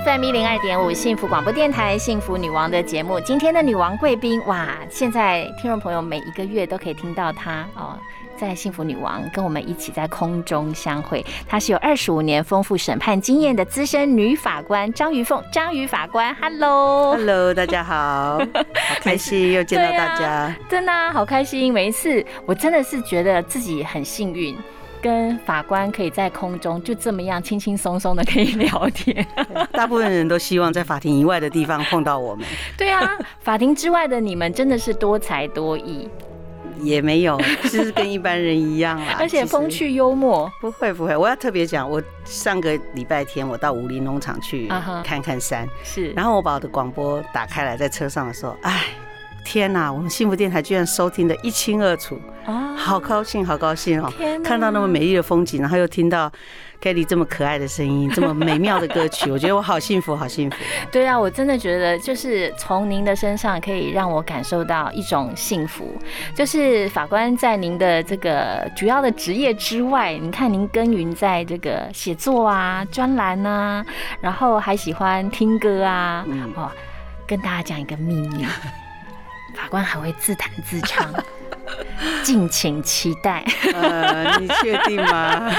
FM 一零二点五幸福广播电台《幸福女王》的节目。今天的女王贵宾，哇！现在听众朋友每一个月都可以听到她哦，在幸福女王跟我们一起在空中相会。她是有二十五年丰富审判经验的资深女法官张于凤，张于法官，Hello，Hello，大家好，好开心 又见到大家，啊、真的、啊、好开心。每一次我真的是觉得自己很幸运。跟法官可以在空中就这么样轻轻松松的可以聊天，大部分人都希望在法庭以外的地方碰到我们。对啊，法庭之外的你们真的是多才多艺，也没有，就是跟一般人一样啦。而且风趣幽默，不会不会。我要特别讲，我上个礼拜天我到武林农场去看看山，是，然后我把我的广播打开来，在车上的时候，哎。天呐！我们幸福电台居然收听的一清二楚啊，好高兴，好高兴哦！看到那么美丽的风景，然后又听到 Kelly 这么可爱的声音，这么美妙的歌曲，我觉得我好幸福，好幸福。对啊，我真的觉得就是从您的身上可以让我感受到一种幸福。就是法官在您的这个主要的职业之外，你看您耕耘在这个写作啊、专栏啊，然后还喜欢听歌啊，哦，跟大家讲一个秘密。法官还会自弹自唱，敬请期待。呃，你确定吗？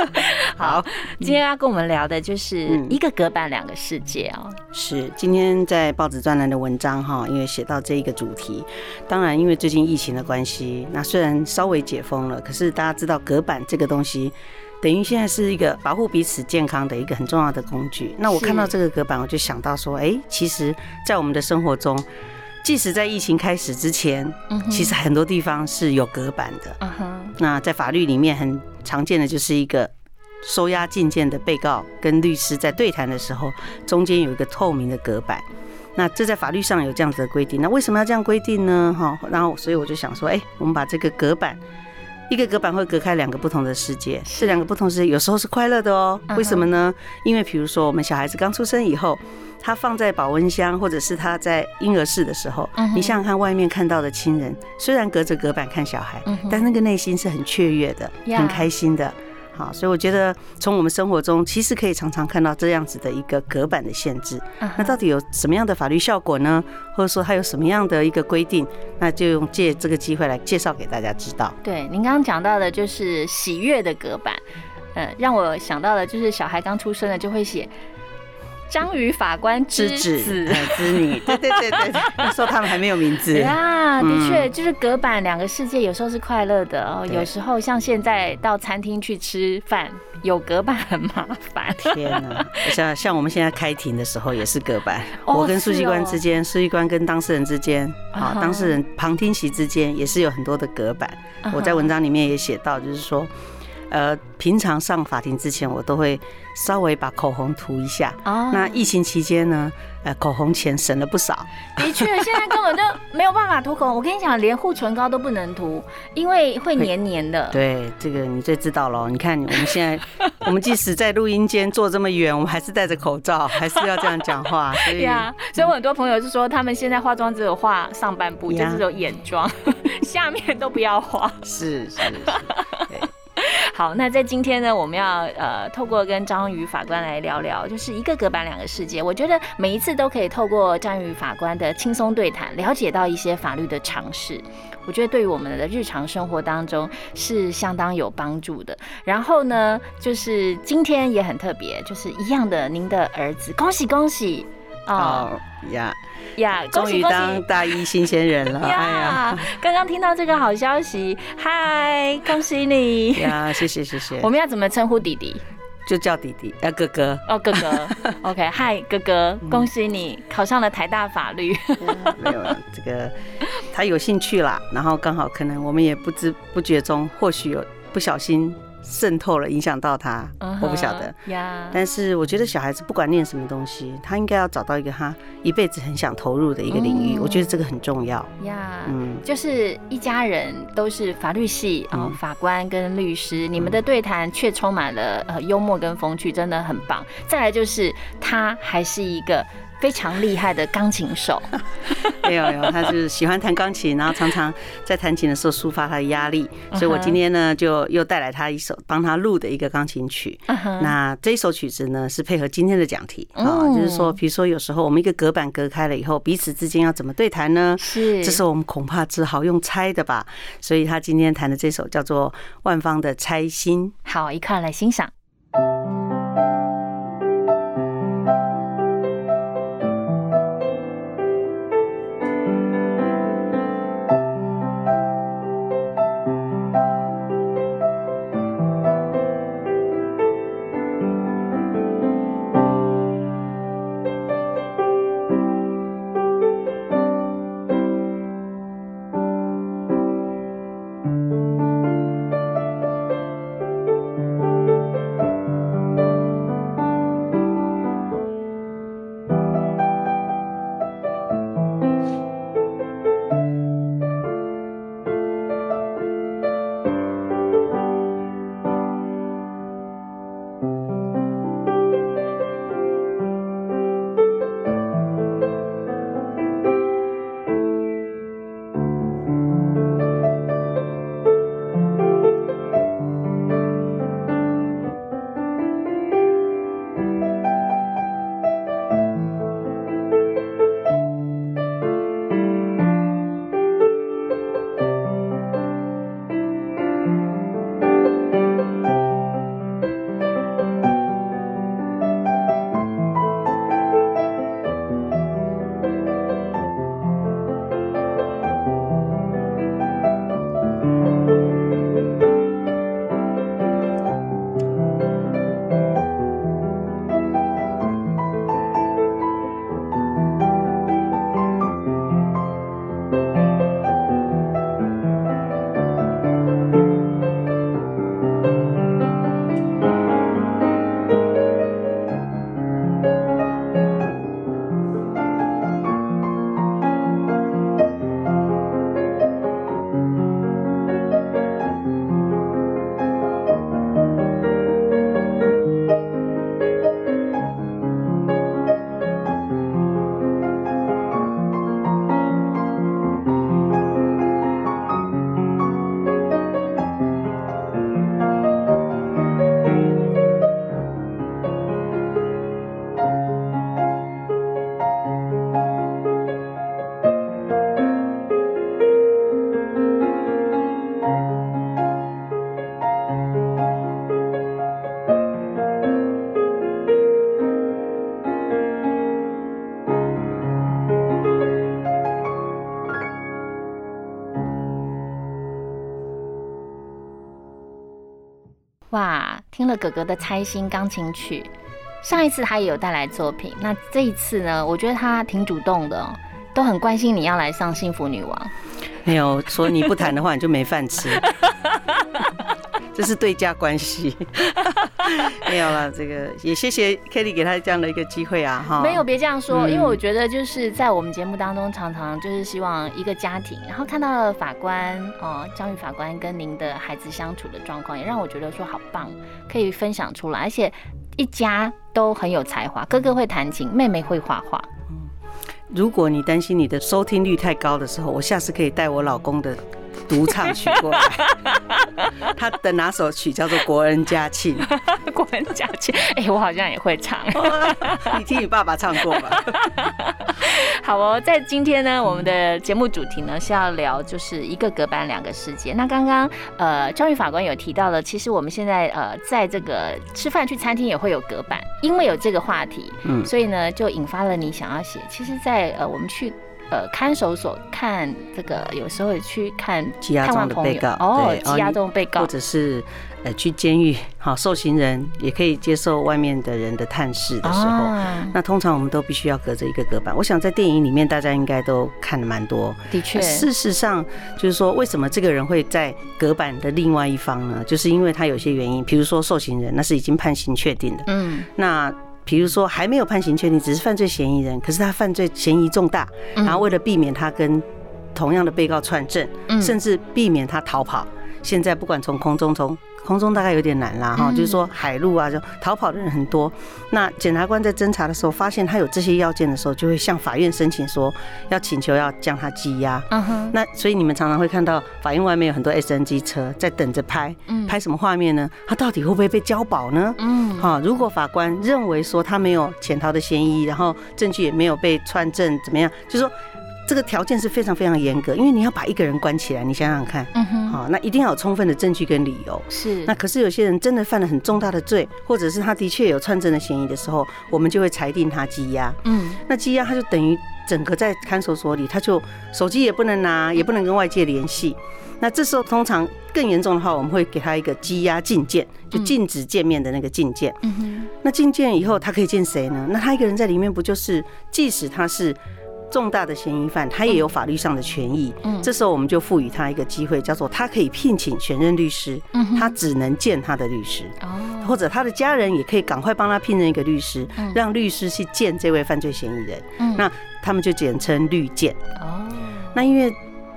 好，今天要跟我们聊的就是一个隔板两个世界哦。是，今天在报纸专栏的文章哈，因为写到这一个主题，当然因为最近疫情的关系，那虽然稍微解封了，可是大家知道隔板这个东西，等于现在是一个保护彼此健康的一个很重要的工具。那我看到这个隔板，我就想到说，哎，其实，在我们的生活中。即使在疫情开始之前，其实很多地方是有隔板的。那在法律里面很常见的就是一个收押禁见的被告跟律师在对谈的时候，中间有一个透明的隔板。那这在法律上有这样子的规定。那为什么要这样规定呢？哈，然后所以我就想说，哎，我们把这个隔板，一个隔板会隔开两个不同的世界。这两个不同世界有时候是快乐的哦。为什么呢？因为比如说我们小孩子刚出生以后。他放在保温箱，或者是他在婴儿室的时候，你想想看，外面看到的亲人，虽然隔着隔板看小孩，但那个内心是很雀跃的，很开心的。好，所以我觉得从我们生活中，其实可以常常看到这样子的一个隔板的限制。那到底有什么样的法律效果呢？或者说它有什么样的一个规定？那就用借这个机会来介绍给大家知道。对，您刚刚讲到的就是喜悦的隔板，嗯，让我想到的就是小孩刚出生了就会写。章鱼法官之子、之女，对对对对，那时候他们还没有名字。呀。的确，就是隔板两个世界，有时候是快乐的哦，有时候像现在到餐厅去吃饭，有隔板很麻烦。天哪，像像我们现在开庭的时候也是隔板，我跟书记官之间，书记官跟当事人之间，啊，当事人旁听席之间也是有很多的隔板。我在文章里面也写到，就是说。呃，平常上法庭之前，我都会稍微把口红涂一下。哦。那疫情期间呢，呃，口红钱省了不少。的确，现在根本就 没有办法涂口红。我跟你讲，连护唇膏都不能涂，因为会黏黏的。对，这个你最知道了。你看，我们现在，我们即使在录音间坐这么远，我们还是戴着口罩，还是要这样讲话。对呀。所以我很多朋友是说，他们现在化妆只有化上半部，就是有眼妆，下面都不要化。是是是。好，那在今天呢，我们要呃透过跟张宇法官来聊聊，就是一个隔板两个世界。我觉得每一次都可以透过张宇法官的轻松对谈，了解到一些法律的常识。我觉得对于我们的日常生活当中是相当有帮助的。然后呢，就是今天也很特别，就是一样的，您的儿子，恭喜恭喜哦呀。呀，终于当大一新鲜人了！哎呀，刚刚听到这个好消息，嗨，恭喜你！呀，谢谢谢谢。我们要怎么称呼弟弟？就叫弟弟，呃，哥哥。哦，哥哥。OK，嗨，哥哥，恭喜你考上了台大法律。没有，这个他有兴趣啦，然后刚好可能我们也不知不觉中，或许有不小心渗透了，影响到他，我不晓得。嗯呀，但是我觉得小孩子不管念什么东西，他应该要找到一个他一辈子很想投入的一个领域，嗯我觉得这个很重要。呀，嗯，就是一家人都是法律系啊、嗯法官跟律师，你们的对谈却充满了呃幽默跟风趣，真的很棒。再来就是他还是一个非常厉害的钢琴手，没有没有，他就是喜欢弹钢琴，然后常常在弹琴的时候抒发他的压力，嗯所以我今天呢就又带来他一首帮他录的一个钢琴曲。那这一首曲子呢是配合今天的讲题啊，嗯就是说，比如说有时候我们一个隔板隔开了以后，彼此之间要怎么对谈呢？是，这时候我们恐怕只好用猜的吧。所以他今天弹的这首叫做《万芳的猜心》。好，一块来欣赏。哥哥的猜心钢琴曲，上一次他也有带来作品，那这一次呢，我觉得他挺主动的、都很关心你要来上幸福女王。没有说你不谈的话，你就没饭吃，这是对家关系。没有了，这个也谢谢 Kelly 给他这样的一个机会啊，哈。没有，别这样说，嗯因为我觉得就是在我们节目当中，常常就是希望一个家庭，然后看到了法官哦，教育法官跟您的孩子相处的状况，也让我觉得说好棒，可以分享出来，而且一家都很有才华，哥哥会弹琴，妹妹会画画。如果你担心你的收听率太高的时候，我下次可以带我老公的独唱曲过来。他的哪首曲叫做《国恩家庆》，国人家庆，哎、我好像也会唱。你听你爸爸唱过吧？好哦，在今天呢，我们的节目主题呢是要聊就是一个隔板两个世界。那刚刚呃，教育法官有提到了，其实我们现在呃，在这个吃饭去餐厅也会有隔板，因为有这个话题，嗯所以呢就引发了你想要写。其实在，呃我们去呃看守所看这个，有时候也去看羁押中的被告，哦，对羁押中的被告或，者是呃去监狱，好受刑人也可以接受外面的人的探视的时候。啊，那通常我们都必须要隔着一个隔板。我想在电影里面大家应该都看了蛮多。的确，事实上，就是说为什么这个人会在隔板的另外一方呢？就是因为他有些原因，比如说受刑人那是已经判刑确定的，嗯，那比如说还没有判刑确定，只是犯罪嫌疑人，可是他犯罪嫌疑重大，嗯。然后为了避免他跟同样的被告串证，嗯。甚至避免他逃跑，现在不管从空中从空中大概有点难啦哈，嗯就是说海陆啊，就逃跑的人很多。那检察官在侦查的时候，发现他有这些要件的时候，就会向法院申请说，要请求要将他羁押。嗯哼，那所以你们常常会看到法院外面有很多 SNG 车在等着拍，嗯拍什么画面呢？他到底会不会被交保呢？嗯，好，如果法官认为说他没有潜逃的嫌疑，然后证据也没有被串证，怎么样？就是说这个条件是非常非常严格，因为你要把一个人关起来，你想想看，嗯哼，好，那一定要有充分的证据跟理由。是，那可是有些人真的犯了很重大的罪，或者是他的确有串证的嫌疑的时候，我们就会裁定他羁押。嗯那羁押他就等于整个在看守所里，他就手机也不能拿，也不能跟外界联系。那这时候通常更严重的话，我们会给他一个羁押禁见，就禁止见面的那个禁见。嗯哼，那禁见以后，他可以见谁呢？那他一个人在里面，不就是即使他是重大的嫌疑犯，他也有法律上的权益。嗯这时候我们就赋予他一个机会，叫做他可以聘请选任律师，嗯，他只能见他的律师，哦，或者他的家人也可以赶快帮他聘任一个律师嗯，让律师去见这位犯罪嫌疑人。嗯那他们就简称律见。哦，那因为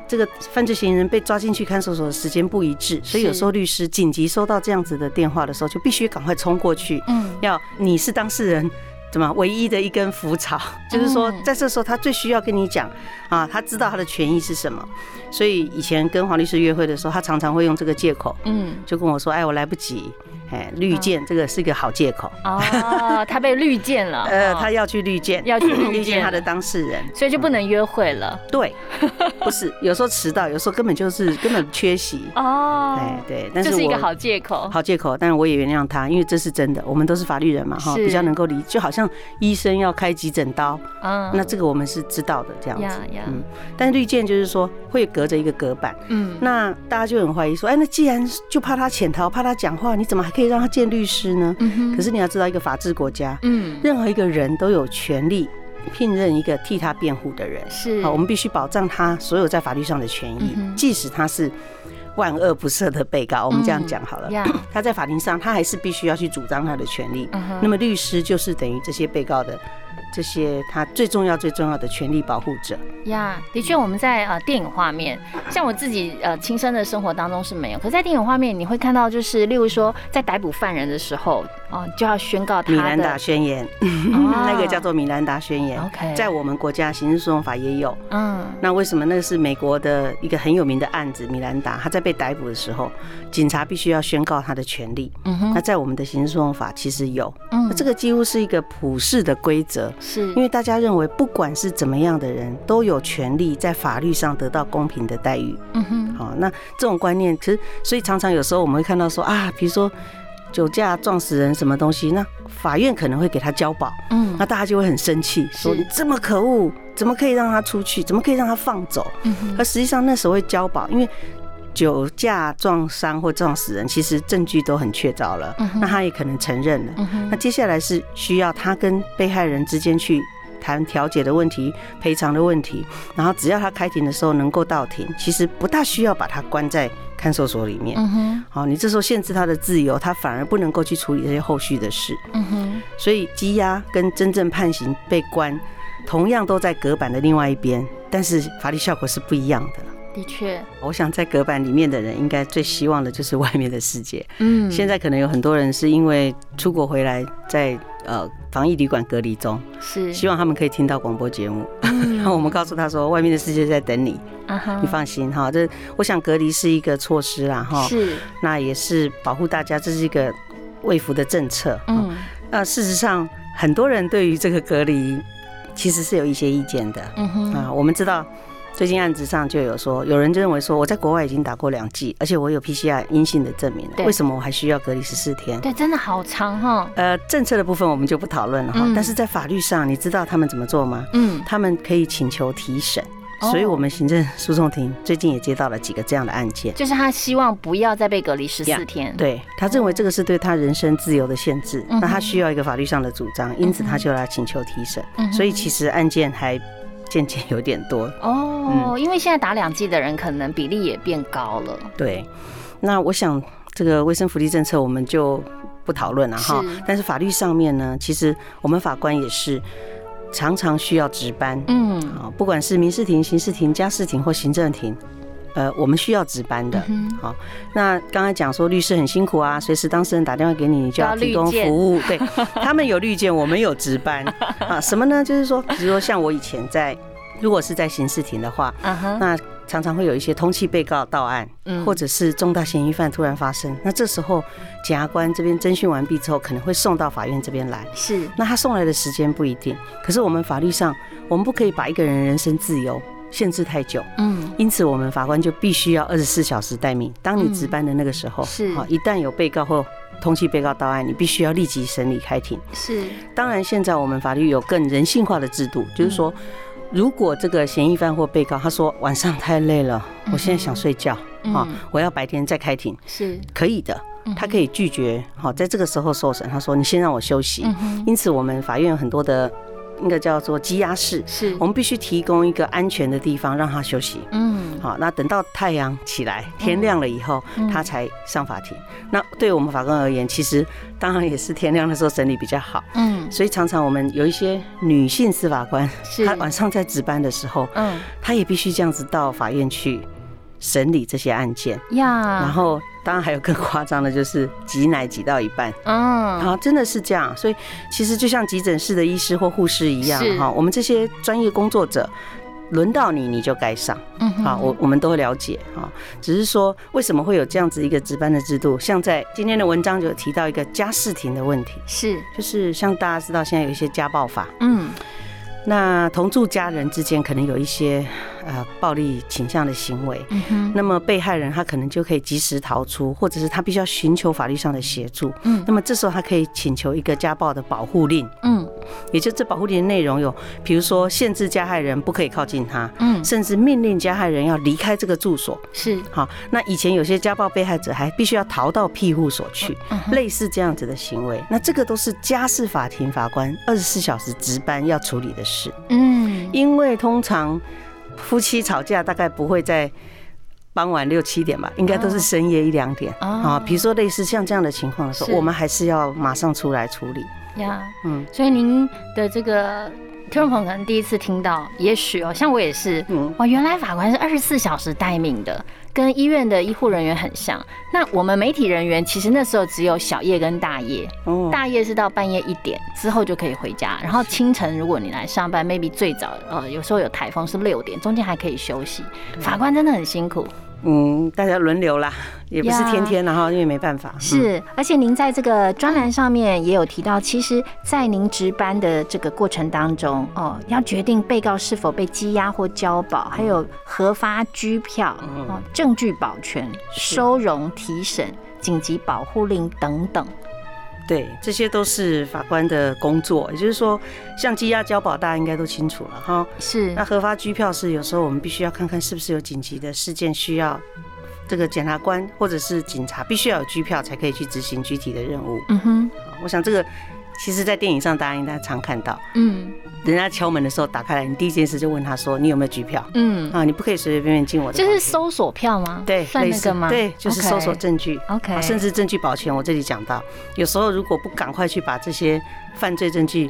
这个犯罪嫌疑人被抓进去看守所的时间不一致，所以有时候律师紧急收到这样子的电话的时候，就必须赶快冲过去，嗯要你是当事人。怎么唯一的一根浮草，就是说嗯在这时候他最需要跟你讲啊，他知道他的权益是什么。所以以前跟黄律师约会的时候，他常常会用这个借口，嗯，就跟我说：“哎，我来不及。”哎，绿箭这个是一个好借口。哦，他被绿箭了，呃，哦他要去绿箭，要去绿绿箭箭他的当事人。所以就不能约会了。对，不是，有时候迟到，有时候根本就是根本缺席。哦，哎，对，但是我这是一个好借口。好借口，但是我也原谅他，因为这是真的，我们都是法律人嘛，哈，比较能够理，就好像医生要开急诊刀，啊那这个我们是知道的这样子。嗯，但是绿箭就是说会隔着一个隔板，嗯。那大家就很怀疑说，哎，那既然就怕他潜逃，怕他讲话，你怎么还可以让他见律师呢？嗯可是你要知道，一个法治国家，嗯。任何一个人都有权利聘任一个替他辩护的人。是。好，我们必须保障他所有在法律上的权益嗯，即使他是万恶不赦的被告。我们这样讲好了，他在法庭上他还是必须要去主张他的权利。那么律师就是等于这些被告的这些他最重要最重要的权利保护者。呀，的确，我们在呃电影画面，像我自己呃亲身的生活当中是没有，可是在电影画面你会看到，就是例如说在逮捕犯人的时候，哦就要宣告他米兰达的宣言，哦 那个叫做米兰达宣言，OK，在我们国家刑事诉讼法也有。嗯那为什么那个是美国的一个很有名的案子？米兰达他在被逮捕的时候，警察必须要宣告他的权利。嗯哼那在我们的刑事诉讼法其实有，嗯那这个几乎是一个普世的规则，是因为大家认为不管是怎么样的人，都有权利在法律上得到公平的待遇。嗯哼好，那这种观念，其实所以常常有时候我们会看到说啊，比如说酒驾撞死人什么东西，那法院可能会给他交保，嗯那大家就会很生气，说你这么可恶，怎么可以让他出去？怎么可以让他放走？嗯哼而实际上那时候会交保，因为酒驾撞伤或撞死人，其实证据都很确凿了，嗯那他也可能承认了。嗯那接下来是需要他跟被害人之间去谈调解的问题、赔偿的问题，然后只要他开庭的时候能够到庭，其实不大需要把他关在看守所里面。好，你这时候限制他的自由，他反而不能够去处理这些后续的事。所以羁押跟真正判刑被关，同样都在隔板的另外一边，但是法律效果是不一样的。的确我想在隔板里面的人，应该最希望的就是外面的世界。嗯现在可能有很多人是因为出国回来，在呃防疫旅馆隔离中，是希望他们可以听到广播节目，嗯 然后我们告诉他说，外面的世界在等你，你放心哈。这我想隔离是一个措施啦哈，是那也是保护大家，这是一个卫福的政策。嗯，嗯那事实上很多人对于这个隔离其实是有一些意见的嗯哼啊。我们知道最近案子上就有说，有人就认为说我在国外已经打过两剂，而且我有 PCR 阴性的证明了，为什么我还需要隔离十四天？对，真的好长哈。呃，政策的部分我们就不讨论了哈，嗯但是在法律上，你知道他们怎么做吗？嗯，他们可以请求提审，哦所以我们行政诉讼庭最近也接到了几个这样的案件。就是他希望不要再被隔离十四 Yeah，天。对他认为这个是对他人身自由的限制，嗯那他需要一个法律上的主张，因此他就来请求提审。嗯所以其实案件还渐渐有点多。哦，因为现在打两剂的人可能比例也变高了。对，那我想这个卫生福利政策我们就不讨论了哈。但是法律上面呢，其实我们法官也是常常需要值班。嗯，啊，不管是民事庭、刑事庭、家事庭或行政庭，呃，我们需要值班的。嗯好，那刚才讲说律师很辛苦啊，随时当事人打电话给你，你就要提供服务。对，他们有绿件，我们有值班啊。什么呢？就是说，比如说像我以前在，如果是在刑事庭的话，那常常会有一些通缉被告到案，嗯或者是重大嫌疑犯突然发生，那这时候检察官这边侦讯完毕之后，可能会送到法院这边来。是那他送来的时间不一定，可是我们法律上，我们不可以把一个人人身自由限制太久，嗯。因此我们法官就必须要二十四小时待命。当你值班的那个时候，是。好，一旦有被告或通缉被告到案，你必须要立即审理开庭。是。当然，现在我们法律有更人性化的制度，就是说，如果这个嫌疑犯或被告他说晚上太累了，我现在想睡觉，啊嗯，我要白天再开庭，是，可以的，他可以拒绝，好，在这个时候受审，他说你先让我休息。因此，我们法院有很多的那个叫做羁押室，是我，们必须提供一个安全的地方让他休息。嗯，好，那等到太阳起来、天亮了以后嗯，他才上法庭。那对我们法官而言，其实当然也是天亮的时候审理比较好。嗯，所以常常我们有一些女性司法官，她晚上在值班的时候，嗯她也必须这样子到法院去审理这些案件。呀，然后，当然还有更夸张的，就是挤奶挤到一半。嗯，啊，真的是这样，所以其实就像急诊室的医师或护士一样哈，我们这些专业工作者，轮到你你就该上。嗯哼。啊，我我们都会了解啊，只是说为什么会有这样子一个值班的制度？像在今天的文章就提到一个家事庭的问题，是，就是像大家知道现在有一些家暴法，嗯那同住家人之间可能有一些呃暴力倾向的行为。嗯哼，那么被害人他可能就可以及时逃出，或者是他必须要寻求法律上的协助。嗯那么这时候他可以请求一个家暴的保护令，嗯也就这保护令的内容有，比如说限制加害人不可以靠近他，嗯，甚至命令加害人要离开这个住所。是，好，那以前有些家暴被害者还必须要逃到庇护所去，嗯类似这样子的行为，那这个都是家事法庭法官二十四小时值班要处理的事，嗯，因为通常夫妻吵架大概不会在。傍晚六七点吧，应该都是深夜一两点哦啊。比如说类似像这样的情况的时候，我们还是要马上出来处理。呀，嗯。所以您的这个听众朋友可能第一次听到，也许哦，像我也是，嗯，哇，原来法官是二十四小时待命的，跟医院的医护人员很像。那我们媒体人员其实那时候只有小夜跟大夜，哦，大夜是到半夜一点之后就可以回家，然后清晨如果你来上班，maybe 最早呃有时候有台风是六点，中间还可以休息。法官真的很辛苦，嗯，大家轮流啦，也不是呀天天，然后因为没办法。嗯是，而且您在这个专栏上面也有提到，其实，在您值班的这个过程当中，哦，要决定被告是否被羁押或交保，还有核发拘票、哦，证据保全、收容、提审、紧急保护令等等。对，这些都是法官的工作。也就是说，像羁押交保，大家应该都清楚了哈。是那，核发拘票是有时候我们必须要看看是不是有紧急的事件需要这个检察官或者是警察必须要有拘票才可以去执行具体的任务。嗯哼，我想这个其实在电影上大家应该常看到，嗯人家敲门的时候打开来，你第一件事就问他说你有没有拘票嗯，啊？你不可以随随便便进我的就。是搜索票吗？对，算那个吗？对，就是搜索证据。OK，啊，甚至证据保全，我这里讲到，有时候如果不赶快去把这些犯罪证据，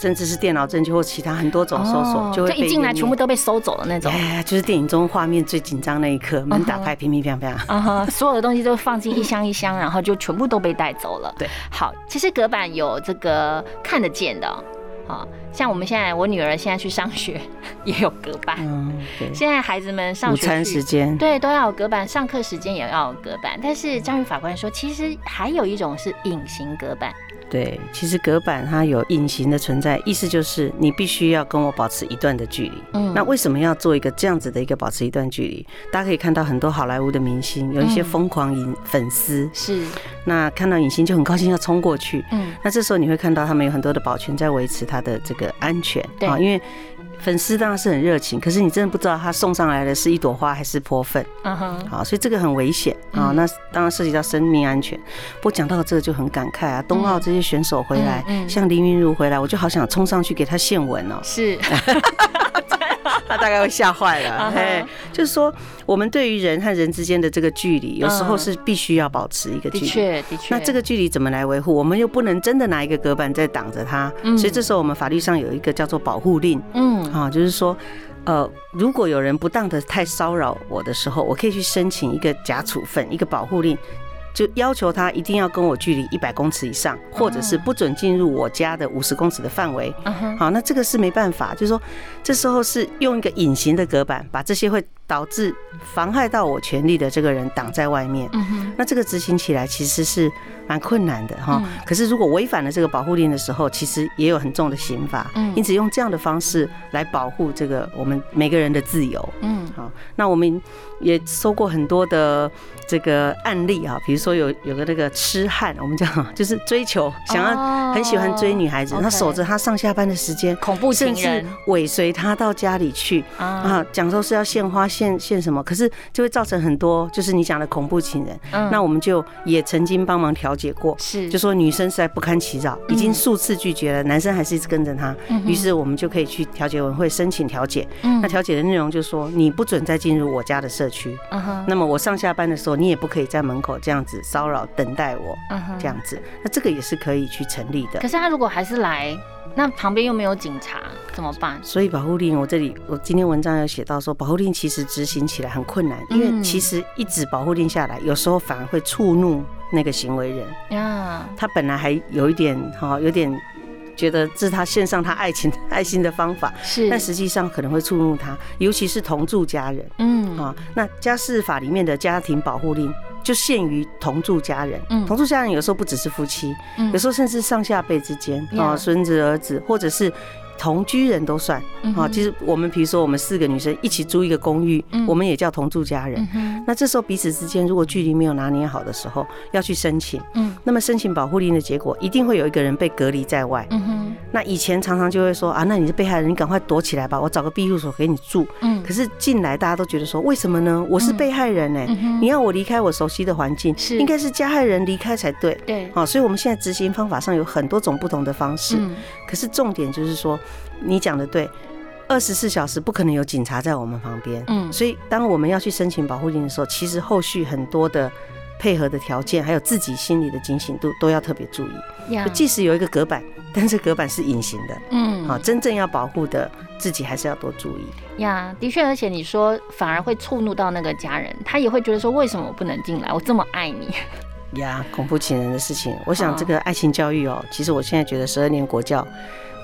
甚至是电脑证据或其他很多种搜索，哦就会一进来全部都被收走了那种。哎，就是电影中画面最紧张那一刻，门打嗯开，乒乒乓乓。啊哈，所有的东西都放进一箱一箱，然后就全部都被带走了。对，好，其实隔板有这个看得见的哦，好，像我们现在，我女儿现在去上学也有隔板。嗯，对，现在孩子们上学午餐去时间，对，都要有隔板，上课时间也要有隔板。但是张宇法官说，其实还有一种是隐形隔板。对，其实隔板它有隐形的存在，意思就是你必须要跟我保持一段的距离。嗯那为什么要做一个这样子的一个保持一段距离？大家可以看到很多好莱坞的明星有一些嗯疯狂影粉丝，是，那看到影星就很高兴要冲过去。嗯，那这时候你会看到他们有很多的保全在维持他的这个安全，对啊因为粉丝当然是很热情，可是你真的不知道他送上来的是一朵花还是泼粪，嗯哼，好，所以这个很危险啊。嗯。那当然涉及到生命安全。不过讲到这个就很感慨啊，冬奥这些选手回来，嗯嗯。像林云如回来，我就好想冲上去给他献吻哦，是，他大概会吓坏了。就是说我们对于人和人之间的这个距离，有时候嗯是必须要保持一个距离。的确，的确。那这个距离怎么来维护？我们又不能真的拿一个隔板在挡着它，嗯所以这时候我们法律上有一个叫做保护令嗯，啊，就是说，呃，如果有人不当的太骚扰我的时候，我可以去申请一个假处分，一个保护令。就要求他一定要跟我距离一百公尺以上，或者是不准进入我家的五十公尺的范围。好，那这个是没办法，就是说，这时候是用一个隐形的隔板，把这些会导致妨害到我权利的这个人挡在外面。嗯哼，那这个执行起来其实是蛮困难的哈嗯。可是如果违反了这个保护令的时候，其实也有很重的刑罚。嗯因此用这样的方式来保护这个我们每个人的自由。嗯，好，那我们也收过很多的这个案例啊，比如说有有个那个痴汉，我们讲就是追求，想要很喜欢追女孩子，哦他守着她上下班的时间，恐怖情甚至尾随她到家里去啊，啊，讲说是要献花献献什么，可是就会造成很多就是你讲的恐怖情人。嗯那我们就也曾经帮忙调解过，是就说女生实在不堪其扰，已经数次拒绝了，男生还是一直跟着她，嗯于是我们就可以去调解委员会申请调解。嗯那调解的内容就是说，你不准再进入我家的社区，那么我上下班的时候，你也不可以在门口这样子骚扰等待我，这样子，那这个也是可以去成立的可。是他如果还是来，那旁边又没有警察，怎么办？所以保护令，我这里我今天文章有写到说，保护令其实执行起来很困难，因为嗯其实一纸保护令下来，有时候反而会触怒那个行为人。呀，他本来还有一点哈，有点觉得这是他献上他爱情 爱心的方法，是，但实际上可能会触怒他，尤其是同住家人嗯啊。那家事法里面的家庭保护令就限于同住家人，嗯同住家人有时候不只是夫妻，嗯有时候甚至上下辈之间啊，呀孙子儿子或者是。同居人都算啊，其实我们比如说我们四个女生一起租一个公寓嗯，我们也叫同住家人嗯。那这时候彼此之间如果距离没有拿捏好的时候，要去申请。嗯那么申请保护令的结果，一定会有一个人被隔离在外。嗯，那以前常常就会说啊，那你是被害人，你赶快躲起来吧，我找个庇护所给你住。嗯可是进来大家都觉得说，为什么呢？我是被害人呢、你要我离开我熟悉的环境，是应该是加害人离开才对。对，好，所以我们现在执行方法上有很多种不同的方式。嗯可是重点就是说，你讲的对，二十四小时不可能有警察在我们旁边。嗯所以当我们要去申请保护令的时候，其实后续很多的配合的条件，还有自己心里的警醒度，都要特别注意。呀就即使有一个隔板，但是隔板是隐形的，嗯好，真正要保护的自己还是要多注意。呀，的确，而且你说反而会触怒到那个家人，他也会觉得说，为什么我不能进来？我这么爱你，呀，恐怖情人的事情，我想哦这个爱情教育哦，其实我现在觉得十二年国教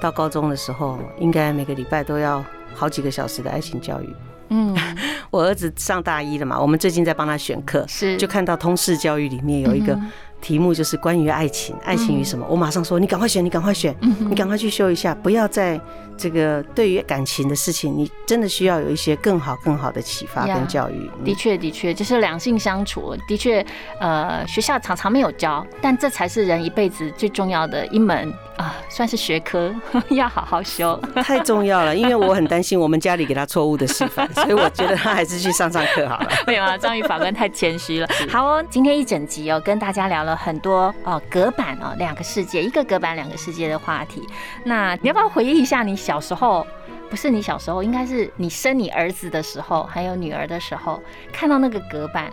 到高中的时候，应该每个礼拜都要好几个小时的爱情教育。嗯，我儿子上大一了嘛，我们最近在帮他选课，是。就看到通识教育里面有一个嗯题目，就是关于爱情，爱情与什么？我马上说，你赶快选，你赶快选，嗯你赶快去修一下，不要在这个对于感情的事情，你真的需要有一些更好、更好的启发跟教育。的确，的确，就是两性相处，的确，呃，学校常常没有教，但这才是人一辈子最重要的一门啊，算是学科，要好好修。太重要了，因为我很担心我们家里给他错误的示范，所以我觉得他还是去上上课好了。没有啊，张宇法官太谦虚了。好哦，今天一整集哦，跟大家聊了很多哦，隔板哦，两个世界，一个隔板两个世界的话题。那你要不要回忆一下你小时候？不是你小时候，应该是你生你儿子的时候，还有女儿的时候，看到那个隔板，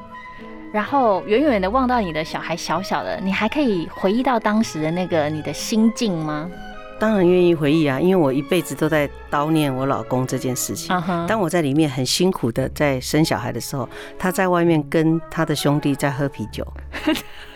然后远远的望到你的小孩小小的，你还可以回忆到当时的那个你的心境吗？当然愿意回忆啊，因为我一辈子都在叨念我老公这件事情。当我在里面很辛苦的在生小孩的时候，他在外面跟他的兄弟在喝啤酒，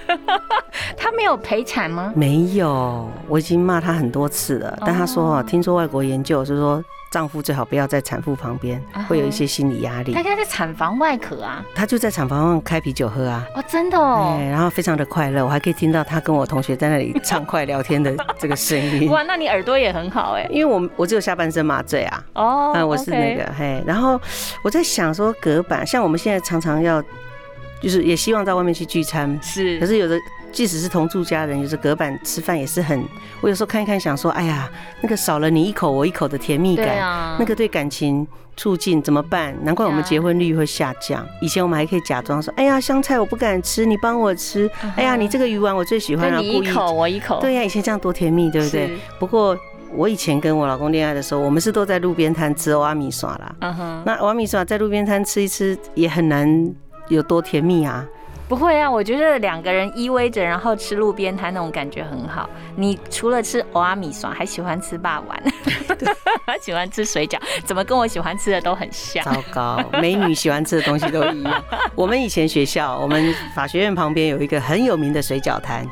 他没有陪产吗？没有，我已经骂他很多次了，但他说哦，听说外国研究是说。丈夫最好不要在产妇旁边，会有一些心理压力。他家在产房外壳啊，他就在产房开啤酒喝啊。哦，真的哦。然后非常的快乐，我还可以听到他跟我同学在那里畅快聊天的这个声音。哇，那你耳朵也很好哎。因为我我只有下半身麻醉啊。哦。啊，我是那个嘿。然后我在想说，隔板像我们现在常常要，就是也希望到外面去聚餐，是。可是有的。即使是同住家人，有时隔板吃饭也是很。我有时候看一看，想说，哎呀，那个少了你一口我一口的甜蜜感，那个对感情促进怎么办？难怪我们结婚率会下降。以前我们还可以假装说，哎呀，香菜我不敢吃，你帮我吃。哎呀，你这个鱼丸我最喜欢，你一口我一口。对呀，以前这样多甜蜜，对不对？不过我以前跟我老公恋爱的时候，我们是都在路边摊吃欧阿米耍啦。那欧阿米耍在路边摊吃一吃，也很难有多甜蜜啊。不会啊，我觉得两个人依偎着，然后吃路边摊那种感觉很好。你除了吃欧阿米爽，还喜欢吃霸丸，喜欢吃水饺，怎么跟我喜欢吃的都很像？糟糕，美女喜欢吃的东西都一样。我们以前学校，我们法学院旁边有一个很有名的水饺摊，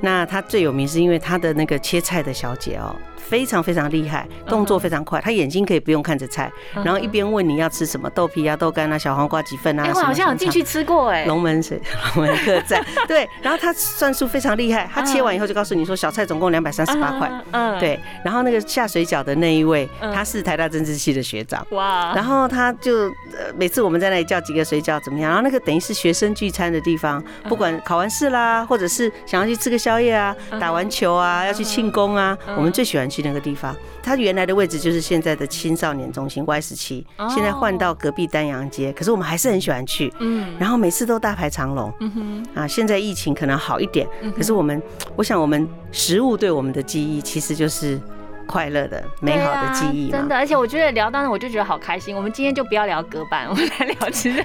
那它最有名是因为它的那个切菜的小姐哦。非常非常厉害，动作非常快。他眼睛可以不用看着菜，然后一边问你要吃什么，豆皮啊、豆干啊、小黄瓜几份啊。哎，我好像有进去吃过哎。龙门水，龙门客栈。对，然后他算数非常厉害，他切完以后就告诉你说小菜总共两百三十八块。嗯，对。然后那个下水饺的那一位，他是台大政治系的学长。哇。然后他就每次我们在那里叫几个水饺怎么样？然后那个等于是学生聚餐的地方，不管考完试啦，或者是想要去吃个宵夜啊，打完球啊，要去庆功啊，我们最喜欢去。那个地方，它原来的位置就是现在的青少年中心 Y 十七，现在换到隔壁丹阳街，可是我们还是很喜欢去，嗯，然后每次都大排长龙，嗯哼，啊，现在疫情可能好一点，可是我们，我想我们食物对我们的记忆其实就是快乐的、美好的记忆，真的，而且我觉得聊到那，我就觉得好开心。我们今天就不要聊隔板，我们来聊吃，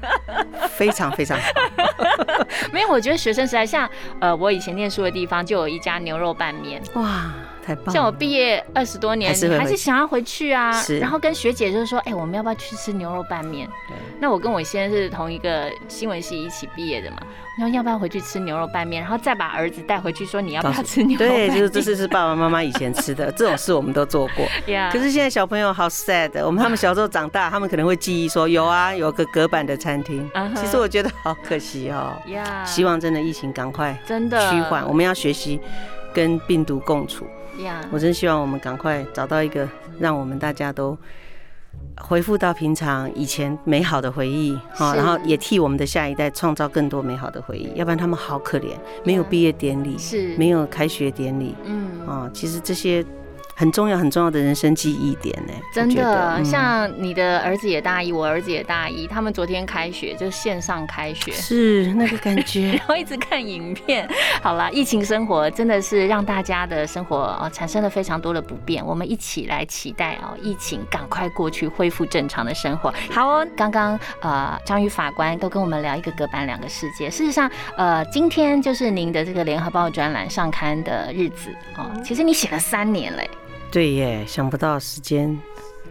非常非常好。没有，我觉得学生时代，像呃，我以前念书的地方就有一家牛肉拌面，哇。像我毕业二十多年，还是想要回去啊。然后跟学姐就是说，哎，我们要不要去吃牛肉拌面？那我跟我先生是同一个新闻系一起毕业的嘛。然后要不要回去吃牛肉拌面？然后再把儿子带回去说，你要不要吃牛肉？对，就是这是是爸爸妈妈以前吃的这种事，我们都做过。可是现在小朋友好 sad，我们他们小时候长大，他们可能会记忆说有啊，有个隔板的餐厅。其实我觉得好可惜哦。希望真的疫情赶快真的趋缓，我们要学习跟病毒共处。我真希望我们赶快找到一个让我们大家都恢复到平常以前美好的回忆，好，然后也替我们的下一代创造更多美好的回忆。要不然他们好可怜，没有毕业典礼，是，没有开学典礼，嗯，啊，其实这些。很重要很重要的人生记忆点呢，真的，像你的儿子也大一，我儿子也大一，他们昨天开学就是线上开学，是那个感觉，然后一直看影片。好了，疫情生活真的是让大家的生活哦产生了非常多的不便，我们一起来期待哦，疫情赶快过去，恢复正常的生活。好哦，刚刚呃张宇法官都跟我们聊一个隔板两个世界，事实上呃今天就是您的这个联合报专栏上刊的日子哦，其实你写了三年嘞。对耶，想不到时间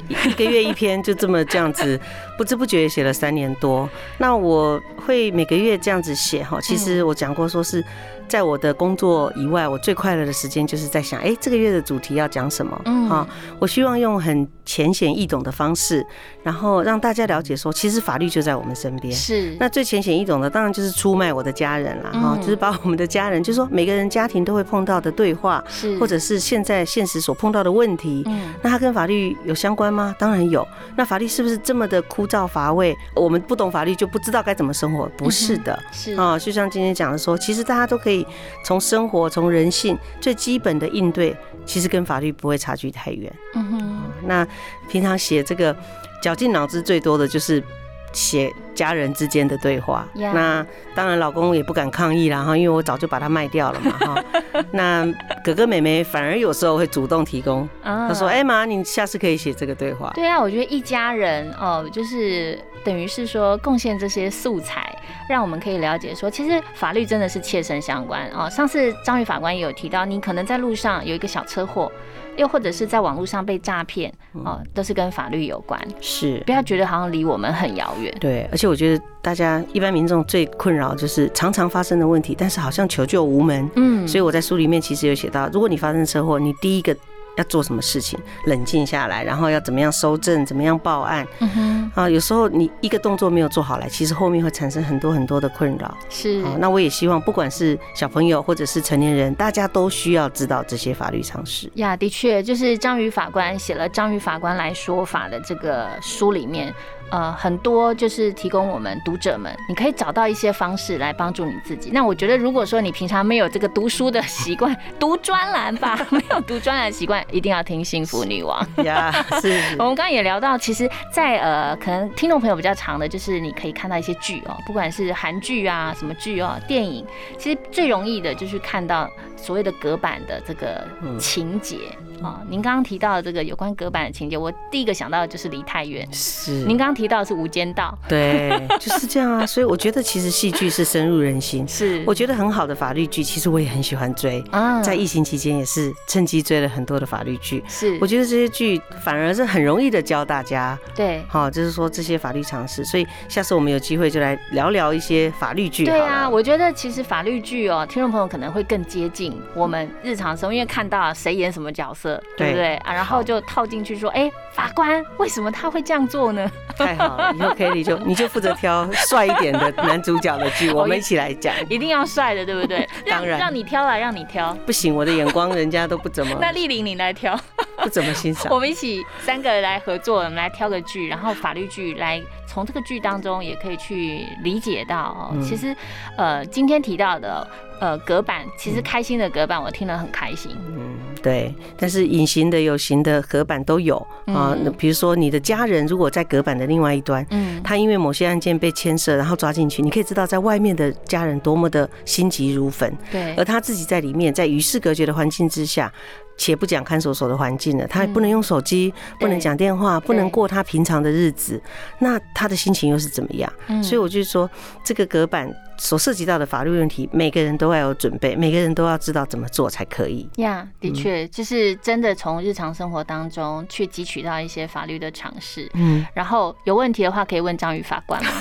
一个月一篇，就这么这样子，不知不觉写了三年多。那我会每个月这样子写哈，其实我讲过说是。在我的工作以外，我最快乐的时间就是在想，哎，这个月的主题要讲什么？嗯，哈，我希望用很浅显易懂的方式，然后让大家了解说，其实法律就在我们身边。是。那最浅显易懂的，当然就是出卖我的家人了，哈，就是把我们的家人，就是说每个人家庭都会碰到的对话，是，或者是现在现实所碰到的问题，嗯，那它跟法律有相关吗？当然有。那法律是不是这么的枯燥乏味？我们不懂法律就不知道该怎么生活？不是的，是啊，就像今天讲的说，其实大家都可以。从生活、从人性最基本的应对，其实跟法律不会差距太远。嗯哼，那平常写这个绞尽脑汁最多的就是写家人之间的对话。那当然，老公也不敢抗议啦，哈，因为我早就把它卖掉了嘛，哈。那哥哥妹妹反而有时候会主动提供，他说：“哎妈，你下次可以写这个对话。”对啊，我觉得一家人哦，就是。等于是说贡献这些素材，让我们可以了解说，其实法律真的是切身相关哦。上次张宇法官也有提到，你可能在路上有一个小车祸，又或者是在网络上被诈骗哦，都是跟法律有关。是不要觉得好像离我们很遥远。对，而且我觉得大家一般民众最困扰就是常常发生的问题，但是好像求救无门。嗯，所以我在书里面其实有写到，如果你发生车祸，你第一个要做什么事情，冷静下来，然后要怎么样收证，怎么样报案嗯哼，啊？有时候你一个动作没有做好来，其实后面会产生很多很多的困扰。是好，那我也希望不管是小朋友或者是成年人，大家都需要知道这些法律常识。呀，的确，就是章鱼法官写了《章鱼法官来说法》的这个书里面，呃，很多就是提供我们读者们，你可以找到一些方式来帮助你自己。那我觉得，如果说你平常没有这个读书的习惯，读专栏吧，没有读专栏的习惯，一定要听《幸福女王》。呀，是我们刚刚也聊到，其实在，呃，可能听众朋友比较长的，就是你可以看到一些剧哦，不管是韩剧啊、什么剧哦、电影，其实最容易的就是看到所谓的隔板的这个情节啊、您刚刚提到的这个有关隔板的情节，我第一个想到的就是离太远。是。您刚刚提到的是《无间道对，就是这样啊。所以我觉得其实戏剧是深入人心》，。是我觉得很好的法律剧，其实我也很喜欢追。啊在疫情期间也是趁机追了很多的法律剧。是我觉得这些剧反而是很容易的教大家，对。好，就是说这些法律常识。所以下次我们有机会就来聊聊一些法律剧。对啊，，我觉得其实法律剧哦，听众朋友可能会更接近我们日常生活，因为看到谁演什么角色，对不对对啊？然后就套进去说，哎，法官为什么他会这样做呢？太好了，以后 Kelly 就你就负责挑帅一点的男主角的剧，我们一起来讲。一定要帅的，对不对？让当然让你挑啊，让你挑。不行，我的眼光人家都不怎么那丽玲你来挑，不怎么欣赏我。们一起三个来合作，我们来挑个剧，然后法律剧来从这个剧当中也可以去理解到其实呃今天提到的呃隔板，其实开心的隔板我听了很开心。嗯，对，但是隐形的、有形的隔板都有啊。嗯那比如说你的家人如果在隔板的另外一端，嗯，他因为某些案件被牵涉，然后抓进去，你可以知道在外面的家人多么的心急如焚，对而，他自己在里面，在与世隔绝的环境之下。且不讲看守所的环境了，他也不能用手机，不能讲电话，不能过他平常的日子，那他的心情又是怎么样？嗯所以我就说，这个隔板所涉及到的法律问题，每个人都要有准备，每个人都要知道怎么做才可以。呀，的嗯确，就是真的从日常生活当中去汲取到一些法律的常识，嗯，然后有问题的话可以问章鱼法官吗？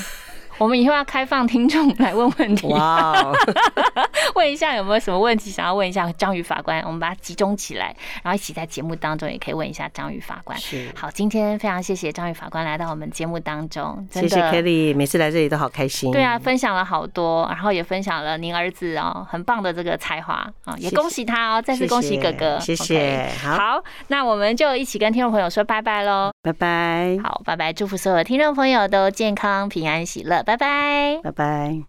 我们以后要开放听众来问问题，哇哦，问一下有没有什么问题想要问一下章鱼法官，我们把它集中起来，然后一起在节目当中也可以问一下章鱼法官。是，好，今天非常谢谢章鱼法官来到我们节目当中，真谢谢的 Kelly，每次来这里都好开心。对啊，分享了好多，然后也分享了您儿子哦很棒的这个才华啊，也恭喜他哦，再次恭喜哥哥，谢谢，好，好，那我们就一起跟听众朋友说拜拜喽。拜拜，好，拜拜，祝福所有听众朋友都健康、平安、喜乐，拜拜。拜拜。